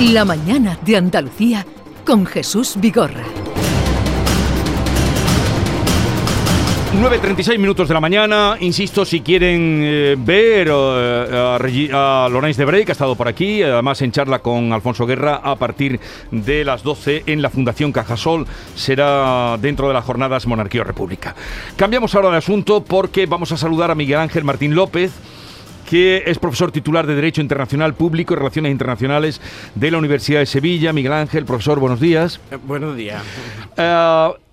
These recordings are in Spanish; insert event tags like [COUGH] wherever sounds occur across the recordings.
La mañana de Andalucía con Jesús Vigorra. 9.36 minutos de la mañana. Insisto, si quieren eh, ver eh, a, a Lorenz de Brey, que ha estado por aquí, además en charla con Alfonso Guerra a partir de las 12 en la Fundación Cajasol, será dentro de las jornadas Monarquía o República. Cambiamos ahora de asunto porque vamos a saludar a Miguel Ángel Martín López que es profesor titular de Derecho Internacional Público y Relaciones Internacionales de la Universidad de Sevilla. Miguel Ángel, profesor, buenos días. Eh, Buenos días. Eh,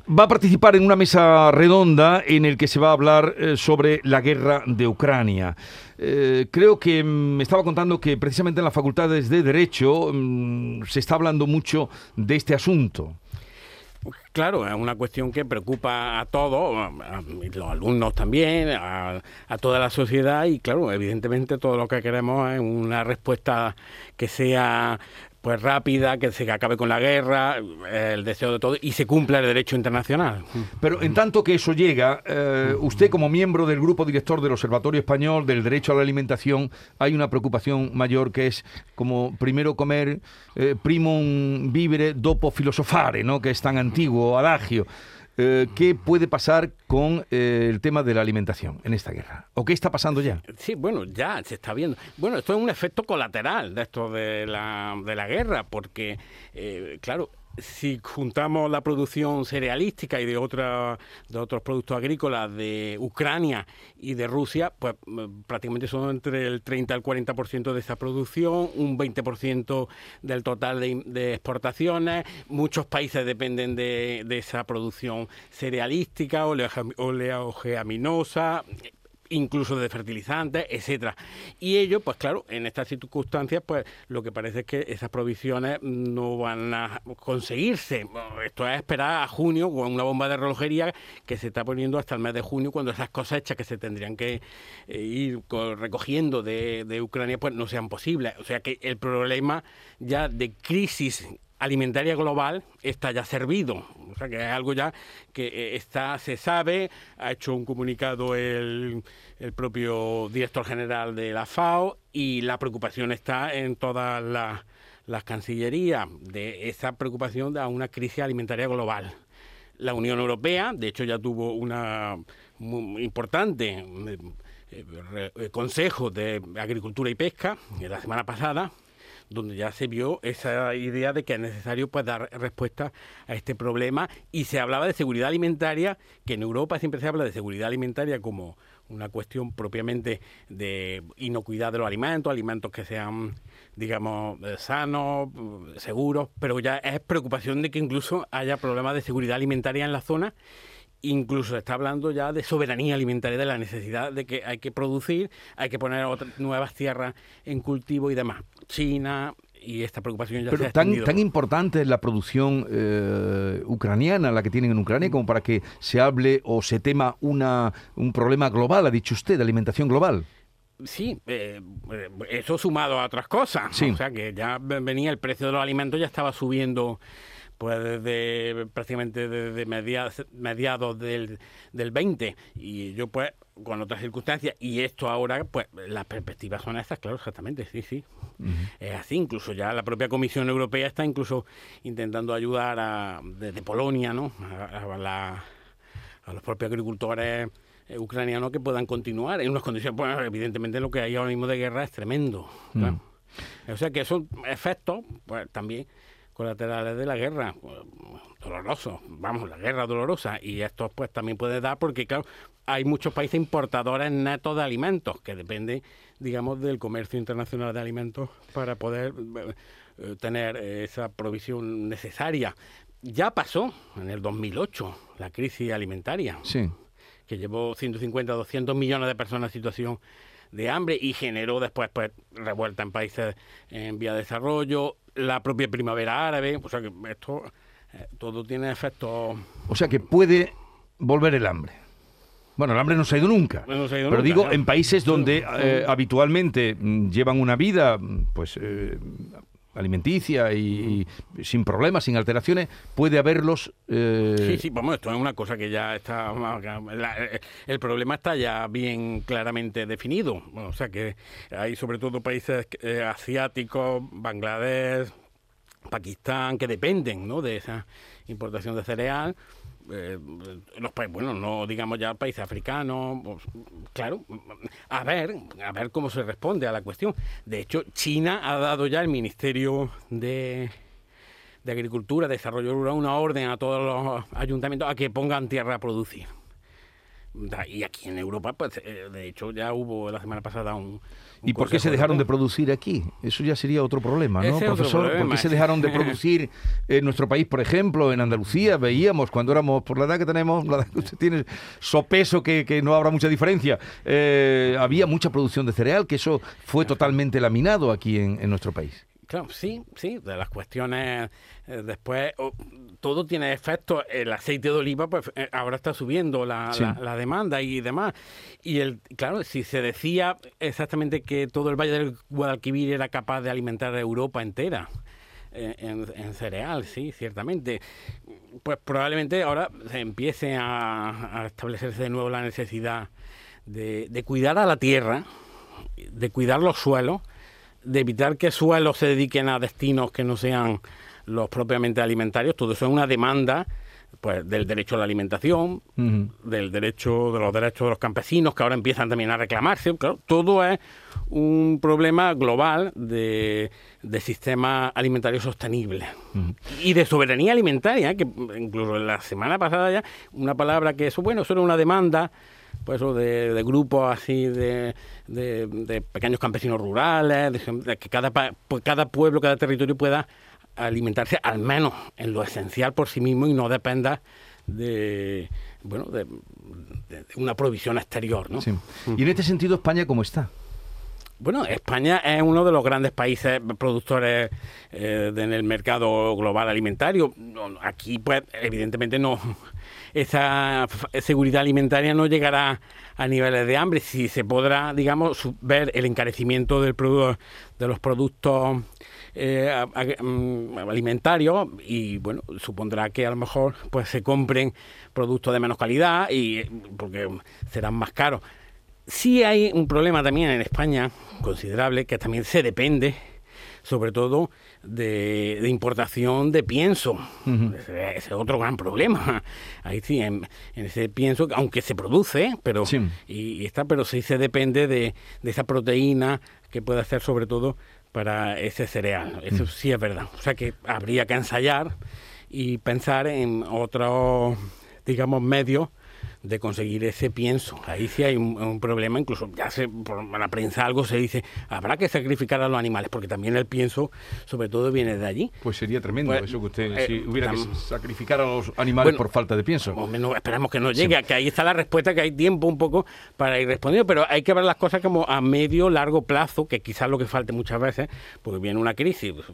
va a participar en una mesa redonda en el que se va a hablar eh, sobre la guerra de Ucrania. Eh, creo que mm, me estaba contando que precisamente en las facultades de Derecho mm, se está hablando mucho de este asunto. Claro, es una cuestión que preocupa a todos, a, los alumnos también, a, a toda la sociedad y claro, evidentemente todo lo que queremos es una respuesta que sea pues rápida, que se acabe con la guerra, el deseo de todo y se cumpla el derecho internacional. Pero en tanto que eso llega, eh, usted como miembro del grupo director del Observatorio Español del Derecho a la Alimentación, hay una preocupación mayor que es como primero comer eh, primum vivere dopo filosofare, ¿no? que es tan antiguo adagio. Eh, ¿Qué puede pasar con eh, el tema de la alimentación en esta guerra? ¿O qué está pasando ya? Sí, bueno, ya se está viendo. Bueno, esto es un efecto colateral de esto de la, de la guerra, porque, eh, claro, si juntamos la producción cerealística y de, otra, de otros productos agrícolas de Ucrania y de Rusia, pues mm, prácticamente son entre el 30 al 40% de esa producción, un 20% del total de, exportaciones. Muchos países dependen de, de esa producción cerealística, oleaje- oleageaminosa, incluso de fertilizantes, etcétera. Y ello, pues claro, en estas circunstancias, pues lo que parece es que esas provisiones no van a conseguirse. Esto es esperar a junio con una bomba de relojería que se está poniendo hasta el mes de junio, cuando esas cosechas que se tendrían que eh, ir co- recogiendo de, de Ucrania, pues no sean posibles. O sea que el problema ya de crisis alimentaria global está ya servido. O sea, que es algo ya que eh, está, se sabe, ha hecho un comunicado el, el propio director general de la FAO y la preocupación está en todas las, las cancillerías de esa preocupación de una crisis alimentaria global. La Unión Europea, de hecho, ya tuvo una importante eh, eh, Consejo de Agricultura y Pesca la semana pasada, donde ya se vio esa idea de que es necesario pues dar respuesta a este problema. Y se hablaba de seguridad alimentaria, que en Europa siempre se habla de seguridad alimentaria como una cuestión propiamente de inocuidad de los alimentos, alimentos que sean, digamos, eh, sanos, eh, seguros, pero ya es preocupación de que incluso haya problemas de seguridad alimentaria en la zona Incluso se está hablando ya de soberanía alimentaria, de la necesidad de que hay que producir, hay que poner otras nuevas tierras en cultivo y demás. China y esta preocupación ya se Pero ha tan, importante es la producción eh, ucraniana, la que tienen en Ucrania, como para que se hable o se tema una, un problema global, ha dicho usted, de alimentación global. Sí, eh, eh, eso sumado a otras cosas. Sí. O sea que ya venía el precio de los alimentos, ya estaba subiendo pues desde prácticamente desde mediados, mediados del, del 20 y yo pues con otras circunstancias y esto ahora pues las perspectivas son estas, claro, exactamente, sí, sí. Es así, incluso ya la propia Comisión Europea está incluso intentando ayudar a, desde Polonia, ¿no? A, a la- a los propios agricultores eh, ucranianos que puedan continuar en unas condiciones, bueno, evidentemente lo que hay ahora mismo de guerra es tremendo. claro. O sea que son efectos, pues también colaterales de la guerra, dolorosos, vamos, la guerra dolorosa, y esto pues también puede dar porque, claro, hay muchos países importadores netos de alimentos que dependen, digamos, del comercio internacional de alimentos para poder eh, tener esa provisión necesaria. Ya pasó en el 2008 la crisis alimentaria Sí. que llevó 150 200 millones de personas en situación de hambre y generó después pues revuelta en países en vía de desarrollo, la propia primavera árabe, o sea que esto eh, todo tiene efectos O sea que puede volver el hambre. Bueno, el hambre no se ha ido nunca. No se ha ido pero nunca, digo, en países donde eh, habitualmente mm, llevan una vida, mm, pues, eh, alimenticia y, sin problemas, sin alteraciones, puede haberlos... eh, Sí, sí, vamos, esto es una cosa que ya está. la- el problema está ya bien claramente definido. O sea que hay sobre todo países eh, asiáticos, Bangladesh, Pakistán, que dependen ¿no? de esa importación de cereal. Eh, los países, bueno, no digamos ya países africanos, pues, claro, a ver, a ver cómo se responde a la cuestión. De hecho, China ha dado ya el Ministerio de, de Agricultura, Desarrollo Rural, una orden a todos los ayuntamientos a que pongan tierra a producir. Y aquí en Europa, pues eh, de hecho ya hubo la semana pasada un... ¿Y por qué se dejaron de producir aquí? Eso ya sería otro problema, ¿no, profesor? ¿Por qué se dejaron de producir en nuestro país, por ejemplo, en Andalucía? Veíamos cuando éramos, por la edad que tenemos, la edad que usted tiene, sopeso que, que no habrá mucha diferencia. Eh, había mucha producción de cereal, que eso fue totalmente laminado aquí en nuestro país. Claro, sí, sí, de las cuestiones eh, después todo tiene efecto. El aceite de oliva, pues eh, ahora está subiendo la, demanda y demás. Y el, claro, si se decía exactamente que todo el Valle del Guadalquivir era capaz de alimentar a Europa entera. Eh, en, cereal, sí, ciertamente. Pues probablemente ahora se empiece a, establecerse de nuevo la necesidad de, de cuidar a la tierra, de cuidar los suelos, de evitar que suelos se dediquen a destinos que no sean los propiamente alimentarios, todo eso es una demanda pues del derecho a la alimentación, del derecho de los derechos de los campesinos que ahora empiezan también a reclamarse, claro, todo es un problema global de, de sistema alimentario sostenible. Y de soberanía alimentaria, que incluso la semana pasada ya una palabra que eso bueno, eso era una demanda pues de, de grupos así de, de, pequeños campesinos rurales, de, que cada, pues cada pueblo, cada territorio pueda alimentarse al menos en lo esencial por sí mismo y no dependa de bueno de, una provisión exterior ¿no? y en este sentido España cómo está bueno, España es uno de los grandes países productores eh, en el mercado global alimentario. Aquí, pues, evidentemente no, [LAUGHS] esa seguridad alimentaria no llegará a niveles de hambre. Si se podrá, digamos, ver el encarecimiento del de los productos eh, mm, alimentario y bueno, supondrá que a lo mejor pues se compren productos de menos calidad y porque serán más caros. Sí hay un problema también en España considerable que también se depende sobre todo de, importación de pienso. ese, es otro gran problema. [LAUGHS] Ahí sí, en, ese pienso, aunque se produce, pero y, está, pero sí se depende de, de esa proteína que puede hacer sobre todo para ese cereal. Eso mm. sí es verdad. O sea que habría que ensayar y pensar en otros, digamos, medios de conseguir ese pienso. Ahí sí hay un, problema, incluso ya se, por la prensa algo se dice, habrá que sacrificar a los animales, porque también el pienso, sobre todo, viene de allí. Pues sería tremendo pues, eso que usted, eh, si hubiera que sacrificar a los animales por falta de pienso. Menos, esperamos que no llegue, que ahí está la respuesta, que hay tiempo un poco para ir respondiendo, pero hay que ver las cosas como a medio, largo plazo, que quizás lo que falte muchas veces, porque viene una crisis, pues,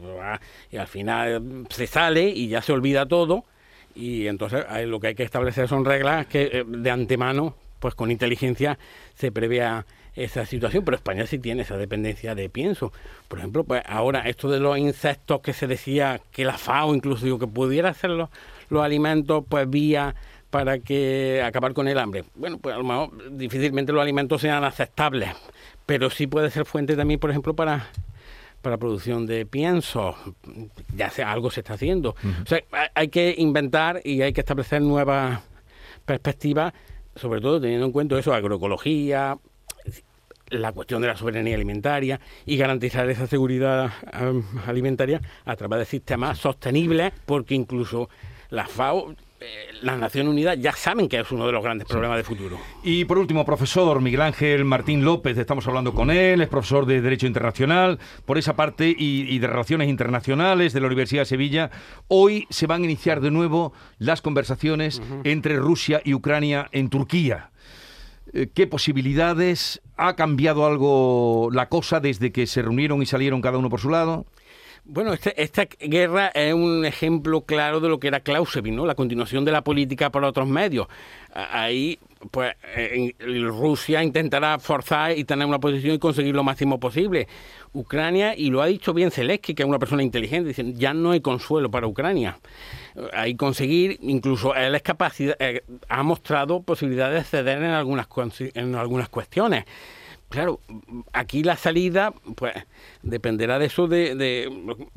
y al final se sale y ya se olvida todo y entonces lo que hay que establecer son reglas que eh, de antemano, pues con inteligencia, se prevea esa situación, pero España sí tiene esa dependencia de pienso. Por ejemplo, pues ahora esto de los insectos que se decía que la FAO incluso que pudiera hacer los, alimentos pues vía para que acabar con el hambre. Bueno, pues a lo mejor difícilmente los alimentos sean aceptables, pero sí puede ser fuente también, por ejemplo, para para producción de pienso, ya sea algo se está haciendo. O sea, hay que inventar y hay que establecer nuevas perspectivas, sobre todo teniendo en cuenta eso, agroecología, la cuestión de la soberanía alimentaria y garantizar esa seguridad alimentaria a través de sistemas sostenibles, porque incluso la FAO eh, las Naciones Unidas ya saben que es uno de los grandes problemas de futuro. Y por último, profesor Miguel Ángel Martín López, estamos hablando con él, es profesor de Derecho Internacional, por esa parte, y, de Relaciones Internacionales de la Universidad de Sevilla. Hoy se van a iniciar de nuevo las conversaciones entre Rusia y Ucrania en Turquía. Eh, ¿Qué posibilidades? ¿Ha cambiado algo la cosa desde que se reunieron y salieron cada uno por su lado? Bueno, este, esta guerra es un ejemplo claro de lo que era Clausewitz, ¿no? La continuación de la política por otros medios. Ahí, pues, Rusia intentará forzar y tener una posición y conseguir lo máximo posible. Ucrania, y lo ha dicho bien Zelensky, que es una persona inteligente, dice, ya no hay consuelo para Ucrania. Hay conseguir, incluso él es capacidad, eh, ha mostrado posibilidades de ceder en algunas, en algunas cuestiones claro, aquí la salida, pues, dependerá de eso, de,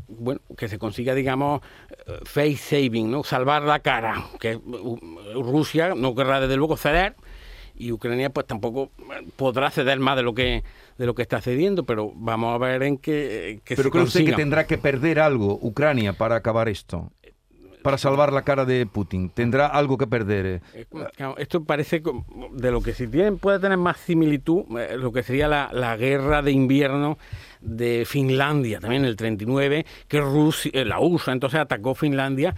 bueno, que se consiga, digamos, face saving, ¿no? Salvar la cara, que Rusia no querrá desde luego ceder y Ucrania pues tampoco podrá ceder más de lo que de lo que está cediendo, pero vamos a ver en qué, Pero cree usted que tendrá que perder algo Ucrania para acabar esto para salvar la cara de Putin? ¿Tendrá algo que perder? Eh, esto parece de lo que si bien puede tener más similitud, eh, lo que sería la, guerra de invierno de Finlandia, también en el 39, que Rusia, eh, la USA entonces atacó Finlandia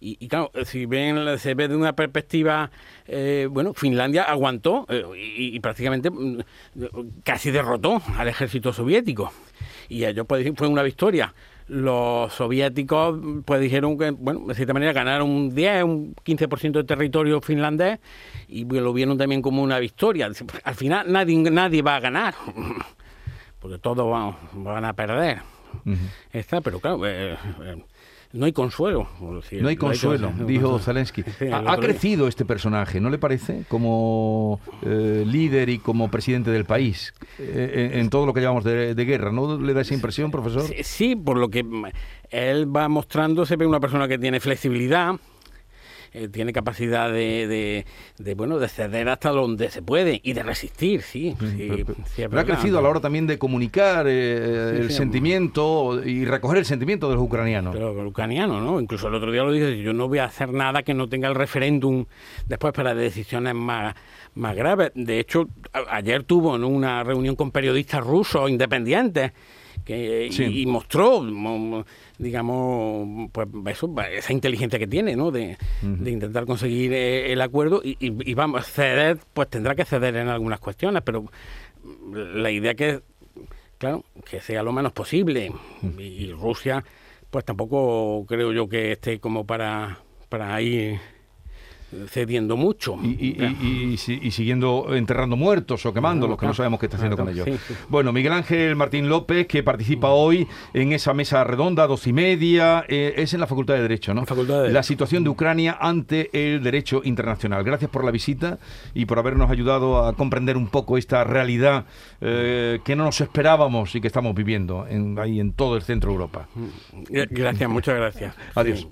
y, claro, si ven, se ve de una perspectiva, bueno, Finlandia aguantó y, prácticamente mm, casi derrotó al ejército soviético. Y ello puede decir fue una victoria los soviéticos pues dijeron que, bueno, de cierta manera ganaron un 10, un 15% de territorio finlandés y lo vieron también como una victoria. Al final nadie, nadie va a ganar, [LAUGHS] porque todos van, a perder. Está, pero claro, eh, eh, no hay consuelo. no hay consuelo, dijo Zelensky. [LAUGHS] ha, crecido este personaje, ¿no le parece? Como eh, líder y como presidente del país, eh, en, todo lo que llamamos de, guerra. ¿No le da esa impresión, profesor? Sí, por lo que él va mostrando, se ve una persona que tiene flexibilidad, eh, tiene capacidad de, de, bueno de ceder hasta donde se puede y de resistir, sí. pero, ha crecido a la hora también de comunicar eh, el sentimiento y recoger el sentimiento de los ucranianos. Pero los ucranianos, ¿no? Incluso el otro día lo dije, yo no voy a hacer nada que no tenga el referéndum después para decisiones más, más graves. De hecho, ayer tuvo una reunión con periodistas rusos independientes y, mostró, digamos, pues eso, esa inteligencia que tiene, ¿no? De, intentar conseguir eh, el acuerdo y, y, vamos, ceder, pues tendrá que ceder en algunas cuestiones, pero la idea que, claro, que sea lo menos posible. Y, Rusia, pues tampoco creo yo que esté como para, para ir cediendo mucho. Y, siguiendo enterrando muertos o quemándolos, que no sabemos qué está haciendo con ellos. Bueno, Miguel Ángel Martín López, que participa hoy en esa mesa redonda, dos y media, eh, es en la Facultad de Derecho, ¿no? La, situación de Ucrania ante el derecho internacional. Gracias por la visita y por habernos ayudado a comprender un poco esta realidad eh, que no nos esperábamos y que estamos viviendo en, ahí en todo el centro de Europa. Gracias, muchas gracias. Adiós.